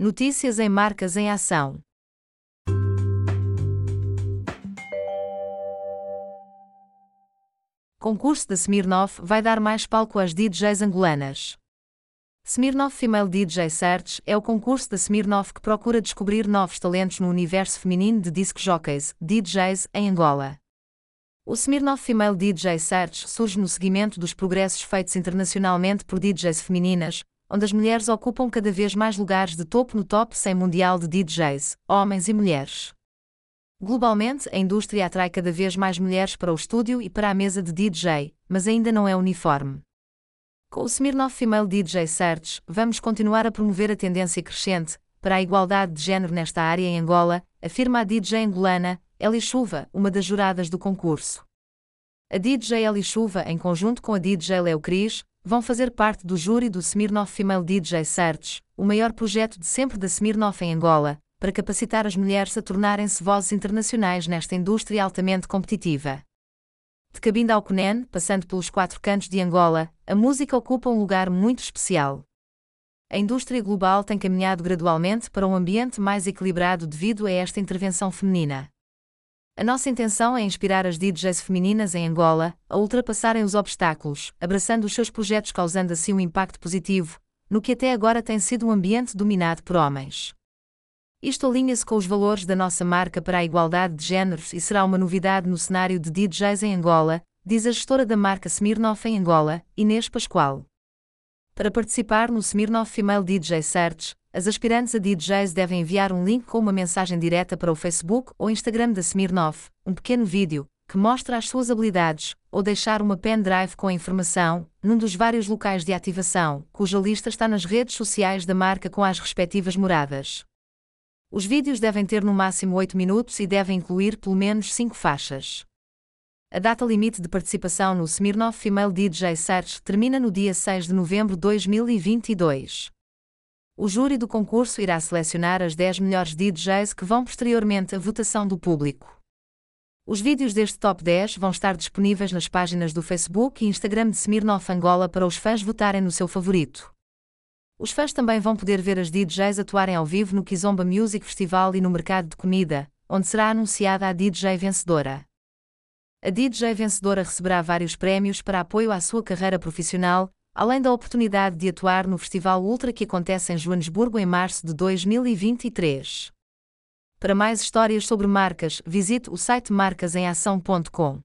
Notícias em Marcas em Ação. Concurso da Smirnoff vai dar mais palco às DJs angolanas. Smirnoff Female DJ Search é o concurso da Smirnoff que procura descobrir novos talentos no universo feminino de disc jockeys, DJs, em Angola. O Smirnoff Female DJ Search surge no seguimento dos progressos feitos internacionalmente por DJs femininas, onde as mulheres ocupam cada vez mais lugares de topo no top 100 mundial de DJs, homens e mulheres. Globalmente, a indústria atrai cada vez mais mulheres para o estúdio e para a mesa de DJ, mas ainda não é uniforme. Com o Smirnoff Female DJ Search, vamos continuar a promover a tendência crescente para a igualdade de género nesta área em Angola, afirma a DJ angolana Eli Chuva, uma das juradas do concurso. A DJ Eli Chuva, em conjunto com a DJ Leo Cris, vão fazer parte do júri do Smirnoff Female DJ Search, o maior projeto de sempre da Smirnoff em Angola, para capacitar as mulheres a tornarem-se vozes internacionais nesta indústria altamente competitiva. De Cabinda ao Cunene, passando pelos quatro cantos de Angola, a música ocupa um lugar muito especial. A indústria global tem caminhado gradualmente para um ambiente mais equilibrado devido a esta intervenção feminina. A nossa intenção é inspirar as DJs femininas em Angola a ultrapassarem os obstáculos, abraçando os seus projetos, causando assim um impacto positivo, no que até agora tem sido um ambiente dominado por homens. Isto alinha-se com os valores da nossa marca para a igualdade de géneros e será uma novidade no cenário de DJs em Angola, diz a gestora da marca Smirnoff em Angola, Inês Pascoal. Para participar no Smirnoff Female DJ Search, as aspirantes a DJs devem enviar um link com uma mensagem direta para o Facebook ou Instagram da Smirnoff, um pequeno vídeo, que mostra as suas habilidades, ou deixar uma pendrive com a informação, num dos vários locais de ativação, cuja lista está nas redes sociais da marca com as respectivas moradas. Os vídeos devem ter no máximo 8 minutos e devem incluir pelo menos 5 faixas. A data limite de participação no Smirnoff Female DJ Search termina no dia 6 de novembro de 2022. O júri do concurso irá selecionar as 10 melhores DJs que vão posteriormente à votação do público. Os vídeos deste top 10 vão estar disponíveis nas páginas do Facebook e Instagram de Smirnoff Angola para os fãs votarem no seu favorito. Os fãs também vão poder ver as DJs atuarem ao vivo no Kizomba Music Festival e no mercado de comida, onde será anunciada a DJ vencedora. A DJ vencedora receberá vários prémios para apoio à sua carreira profissional, além da oportunidade de atuar no Festival Ultra que acontece em Joanesburgo em março de 2023. Para mais histórias sobre marcas, visite o site marcasemAção.com.